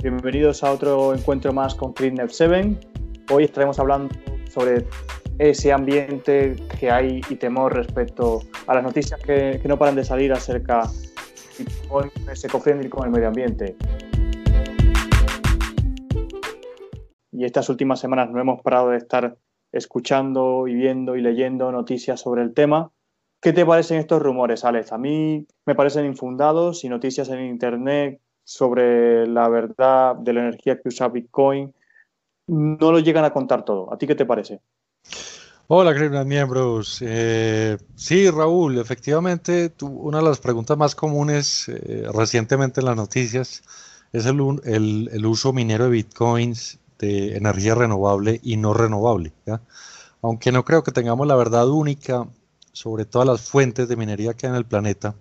Bienvenidos a otro encuentro más con CleanNet 7. Hoy estaremos hablando sobre ese ambiente que hay y temor respecto a las noticias que, no paran de salir acerca de Bitcoin es con el medio ambiente. Y estas últimas semanas no hemos parado de estar escuchando y viendo y leyendo noticias sobre el tema. ¿Qué te parecen estos rumores, Alex? A mí me parecen infundados y noticias en Internet sobre la verdad de la energía que usa Bitcoin, no lo llegan a contar todo. ¿A ti qué te parece? Hola, queridos miembros. Eh, sí, Raúl, efectivamente, una de las preguntas más comunes eh, recientemente en las noticias es el, el, uso minero de bitcoins de energía renovable y no renovable. Aunque no creo que tengamos la verdad única sobre todas las fuentes de minería que hay en el planeta,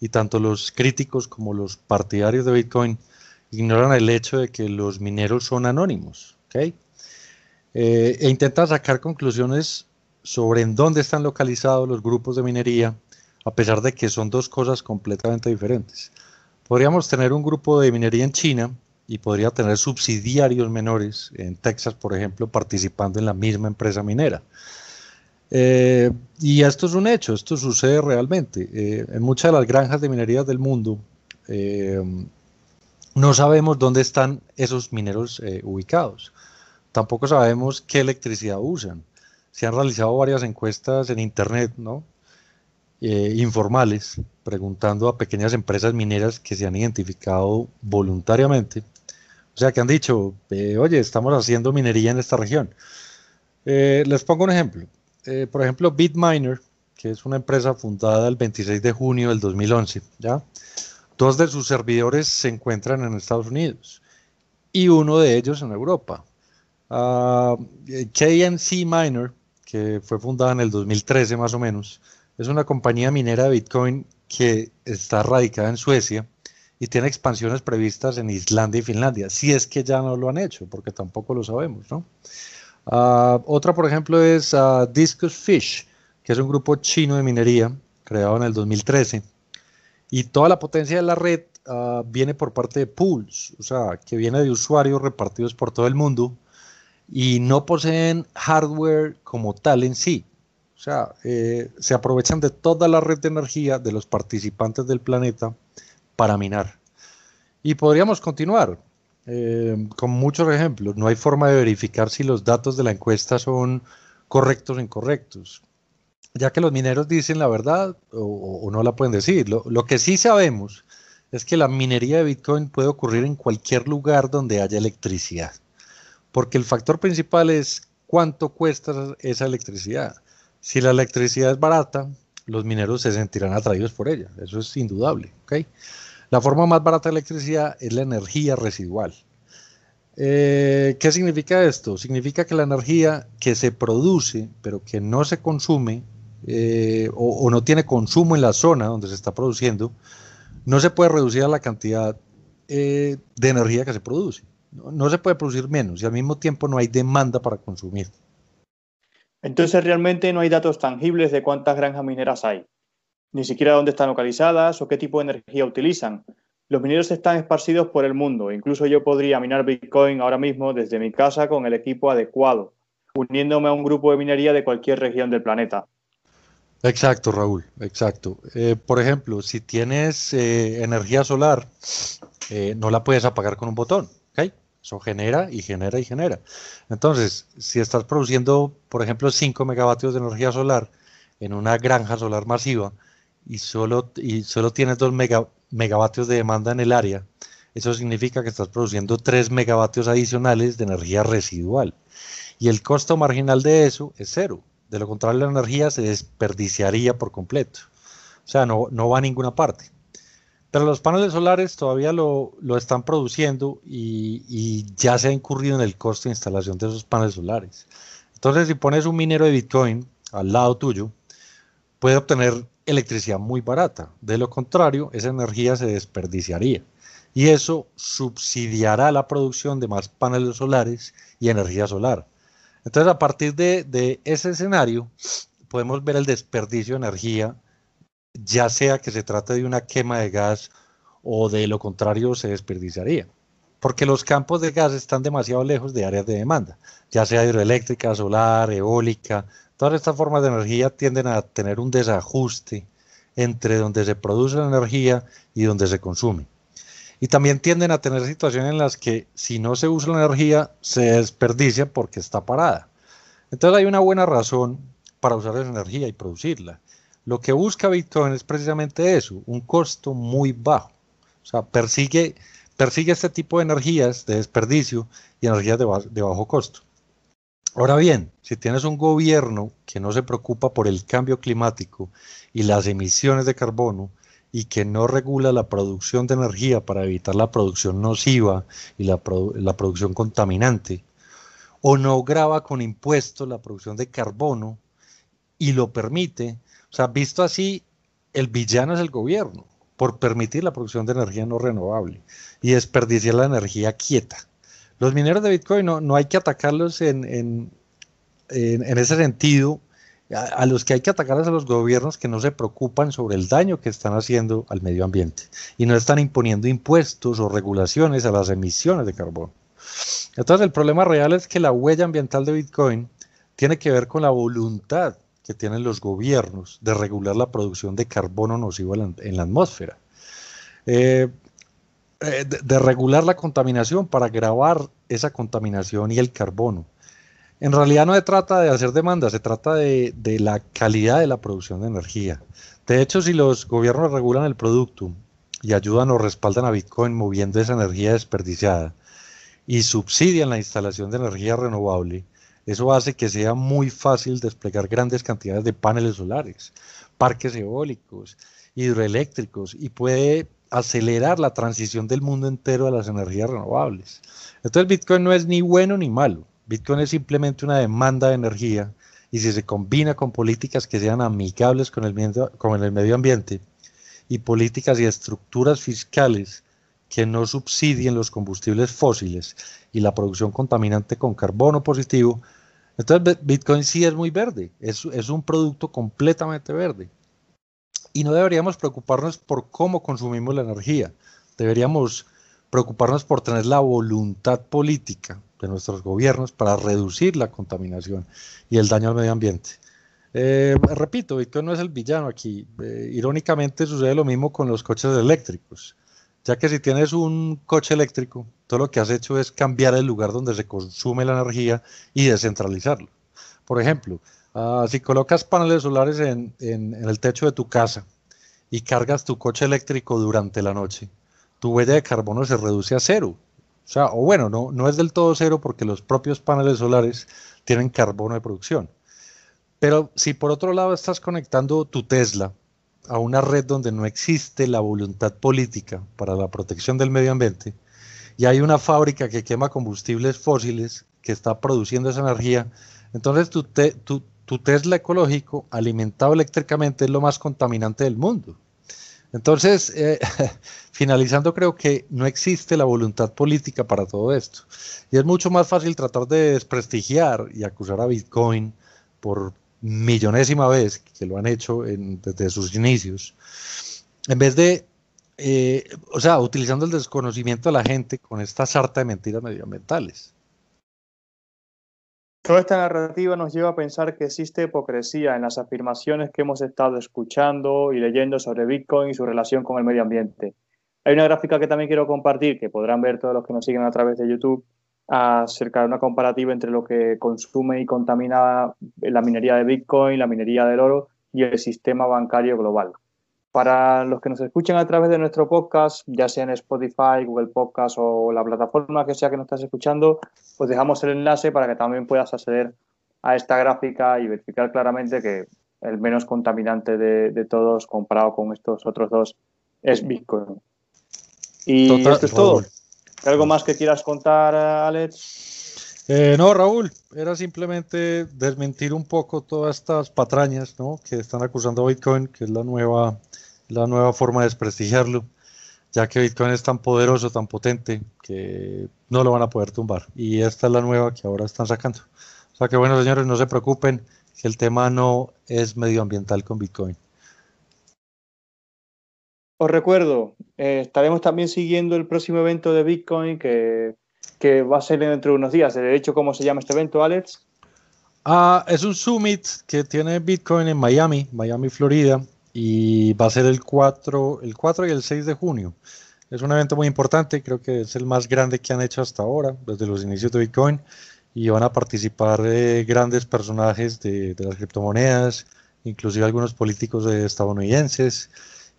y tanto los críticos como los partidarios de Bitcoin ignoran el hecho de que los mineros son anónimos, ¿okay? Eh, e intentan sacar conclusiones sobre en dónde están localizados los grupos de minería, a pesar de que son dos cosas completamente diferentes. Podríamos tener un grupo de minería en China y podría tener subsidiarios menores en Texas, por ejemplo, participando en la misma empresa minera. Eh, y esto es un hecho, esto sucede realmente. Eh, en muchas de las granjas de minería del mundo eh, no sabemos dónde están esos mineros ubicados. Tampoco sabemos qué electricidad usan. Se han realizado varias encuestas en Internet, ¿no? informales, preguntando a pequeñas empresas mineras que se han identificado voluntariamente. O sea, que han dicho, oye, estamos haciendo minería en esta región. les pongo un ejemplo. Eh, por ejemplo, Bitminer, que es una empresa fundada el 26 de junio del 2011, ¿ya? Dos de sus servidores se encuentran en Estados Unidos y uno de ellos en Europa. Uh, KNC Miner, que fue fundada en el 2013 más o menos, es una compañía minera de Bitcoin que está radicada en Suecia y tiene expansiones previstas en Islandia y Finlandia, si es que ya no lo han hecho, porque tampoco lo sabemos, ¿no? Ah, otra, por ejemplo, es uh, Discus Fish, que es un grupo chino de minería creado en el 2013. Y toda la potencia de la red ah, viene por parte de pools, o sea, que viene de usuarios repartidos por todo el mundo y no poseen hardware como tal en sí. O sea, eh, se aprovechan de toda la red de energía de los participantes del planeta para minar. Y podríamos continuar. Eh, con muchos ejemplos. No hay forma de verificar si los datos de la encuesta son correctos o incorrectos, ya que los mineros dicen la verdad o, no la pueden decir. Lo, que sí sabemos es que la minería de Bitcoin puede ocurrir en cualquier lugar donde haya electricidad, porque el factor principal es cuánto cuesta esa electricidad. Si la electricidad es barata, los mineros se sentirán atraídos por ella, eso es indudable. La forma más barata de electricidad es la energía residual. Eh, ¿Qué significa esto? Significa que la energía que se produce, pero que no se consume eh, o, no tiene consumo en la zona donde se está produciendo, no se puede reducir a la cantidad eh, de energía que se produce. no se puede producir menos y al mismo tiempo no hay demanda para consumir. Entonces realmente no hay datos tangibles de cuántas granjas mineras hay ni siquiera dónde están localizadas o qué tipo de energía utilizan. Los mineros están esparcidos por el mundo. Incluso yo podría minar Bitcoin ahora mismo desde mi casa con el equipo adecuado, uniéndome a un grupo de minería de cualquier región del planeta. Exacto, Raúl, exacto. Eh, por ejemplo, si tienes eh, energía solar, eh, no la puedes apagar con un botón. Eso genera y genera y genera. Entonces, si estás produciendo, por ejemplo, 5 megavatios de energía solar en una granja solar masiva, y solo, y solo tienes 2 megavatios de demanda en el área, eso significa que estás produciendo 3 megavatios adicionales de energía residual. Y el costo marginal de eso es cero. De lo contrario, la energía se desperdiciaría por completo. O sea, no, no va a ninguna parte. Pero los paneles solares todavía lo, lo están produciendo y, y, ya se ha incurrido en el costo de instalación de esos paneles solares. Entonces, si pones un minero de Bitcoin al lado tuyo, puede obtener electricidad muy barata. De lo contrario, esa energía se desperdiciaría y eso subsidiará la producción de más paneles solares y energía solar. Entonces, a partir de, ese escenario, podemos ver el desperdicio de energía, ya sea que se trate de una quema de gas o de lo contrario se desperdiciaría. porque los campos de gas están demasiado lejos de áreas de demanda, ya sea hidroeléctrica, solar, eólica, todas estas formas de energía tienden a tener un desajuste entre donde se produce la energía y donde se consume. Y también tienden a tener situaciones en las que si no se usa la energía, se desperdicia porque está parada. Entonces hay una buena razón para usar esa energía y producirla. Lo que busca Bitcoin es precisamente eso, un costo muy bajo. O sea, persigue, persigue este tipo de energías de desperdicio y energías de, de bajo costo. Ahora bien, si tienes un gobierno que no se preocupa por el cambio climático y las emisiones de carbono y que no regula la producción de energía para evitar la producción nociva y la, producción contaminante, o no graba con impuestos la producción de carbono y lo permite, o sea, visto así, el villano es el gobierno por permitir la producción de energía no renovable y desperdiciar la energía quieta. Los mineros de Bitcoin no, no hay que atacarlos en, en, en, ese sentido. A, los que hay que atacar es a los gobiernos que no se preocupan sobre el daño que están haciendo al medio ambiente y no están imponiendo impuestos o regulaciones a las emisiones de carbono. Entonces el problema real es que la huella ambiental de Bitcoin tiene que ver con la voluntad que tienen los gobiernos de regular la producción de carbono nocivo en la, atmósfera. Eh, eh, de, regular la contaminación para grabar esa contaminación y el carbono. En realidad no se trata de hacer demanda, se trata de, de la calidad de la producción de energía. De hecho, si los gobiernos regulan el producto y ayudan o respaldan a Bitcoin moviendo esa energía desperdiciada y subsidian la instalación de energía renovable, eso hace que sea muy fácil desplegar grandes cantidades de paneles solares, parques eólicos, hidroeléctricos y puede acelerar la transición del mundo entero a las energías renovables. Entonces Bitcoin no es ni bueno ni malo. Bitcoin es simplemente una demanda de energía y si se combina con políticas que sean amigables con el, medio, con el medio ambiente y políticas y estructuras fiscales que no subsidien los combustibles fósiles y la producción contaminante con carbono positivo, entonces Bitcoin sí es muy verde, es, es un producto completamente verde. Y no deberíamos preocuparnos por cómo consumimos la energía, deberíamos preocuparnos por tener la voluntad política de nuestros gobiernos para reducir la contaminación y el daño al medio ambiente. Eh, repito, Bitcoin no es el villano aquí. Eh, irónicamente sucede lo mismo con los coches eléctricos, ya que si tienes un coche eléctrico, todo lo que has hecho es cambiar el lugar donde se consume la energía y descentralizarlo. Por ejemplo, Ah, si colocas paneles solares en, el techo de tu casa y cargas tu coche eléctrico durante la noche, tu huella de carbono se reduce a cero. O sea, o bueno, no, no es del todo cero porque los propios paneles solares tienen carbono de producción. Pero si por otro lado estás conectando tu Tesla a una red donde no existe la voluntad política para la protección del medio ambiente y hay una fábrica que quema combustibles fósiles que está produciendo esa energía, entonces tu, te, tu Tesla ecológico alimentado eléctricamente es lo más contaminante del mundo. Entonces, eh, finalizando, creo que no existe la voluntad política para todo esto. Y es mucho más fácil tratar de desprestigiar y acusar a Bitcoin por millonésima vez, que lo han hecho desde sus inicios, en vez de, eh, o sea, utilizando el desconocimiento de la gente con esta sarta de mentiras medioambientales. Toda esta narrativa nos lleva a pensar que existe hipocresía en las afirmaciones que hemos estado escuchando y leyendo sobre Bitcoin y su relación con el medio ambiente. Hay una gráfica que también quiero compartir, que podrán ver todos los que nos siguen a través de YouTube, acerca de una comparativa entre lo que consume y contamina la minería de Bitcoin, la minería del oro y el sistema bancario global. Para los que nos escuchen a través de nuestro podcast, ya sea en Spotify, Google Podcast o la plataforma que sea que nos estás escuchando, pues dejamos el enlace para que también puedas acceder a esta gráfica y verificar claramente que el menos contaminante de, todos comparado con estos otros dos es Bitcoin. Y esto es todo. ¿Algo más que quieras contar, Alex? Eh, no, Raúl, era simplemente desmentir un poco todas estas patrañas ¿no? que están acusando a Bitcoin, que es la nueva la nueva forma de desprestigiarlo, ya que Bitcoin es tan poderoso, tan potente, que no lo van a poder tumbar. Y esta es la nueva que ahora están sacando. O sea que bueno, señores, no se preocupen, que el tema no es medioambiental con Bitcoin. os recuerdo, eh, estaremos también siguiendo el próximo evento de Bitcoin que, va a ser dentro de unos días. De hecho, ¿cómo se llama este evento, Alex? Ah, es un summit que tiene Bitcoin en Miami, Miami, Florida, y va a ser el 4, el 4 y el 6 de junio. Es un evento muy importante, creo que es el más grande que han hecho hasta ahora, desde los inicios de Bitcoin, y van a participar eh, grandes personajes de, las criptomonedas, inclusive algunos políticos estadounidenses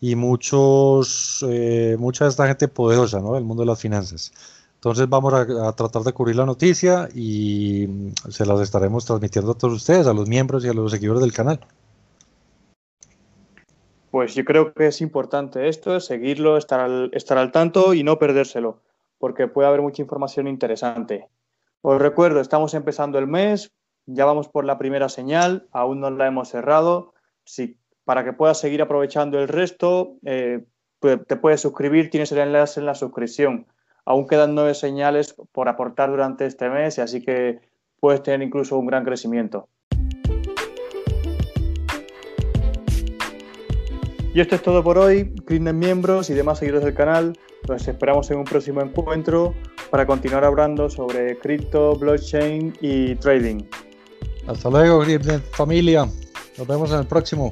y muchos, eh, mucha de esta gente poderosa ¿no? del mundo de las finanzas. Entonces vamos a, tratar de cubrir la noticia y mm, se las estaremos transmitiendo a todos ustedes, a los miembros y a los seguidores del canal. Pues yo creo que es importante esto, seguirlo, estar al, estar al tanto y no perdérselo, porque puede haber mucha información interesante. Os recuerdo, estamos empezando el mes, ya vamos por la primera señal, aún no la hemos cerrado. Si para que puedas seguir aprovechando el resto, eh, te puedes suscribir, tienes el enlace en la suscripción. Aún quedan nueve señales por aportar durante este mes, así que puedes tener incluso un gran crecimiento. Y esto es todo por hoy. Clinden miembros y demás seguidores del canal. Los esperamos en un próximo encuentro para continuar hablando sobre cripto, blockchain y trading. Hasta luego, familia. Nos vemos en el próximo.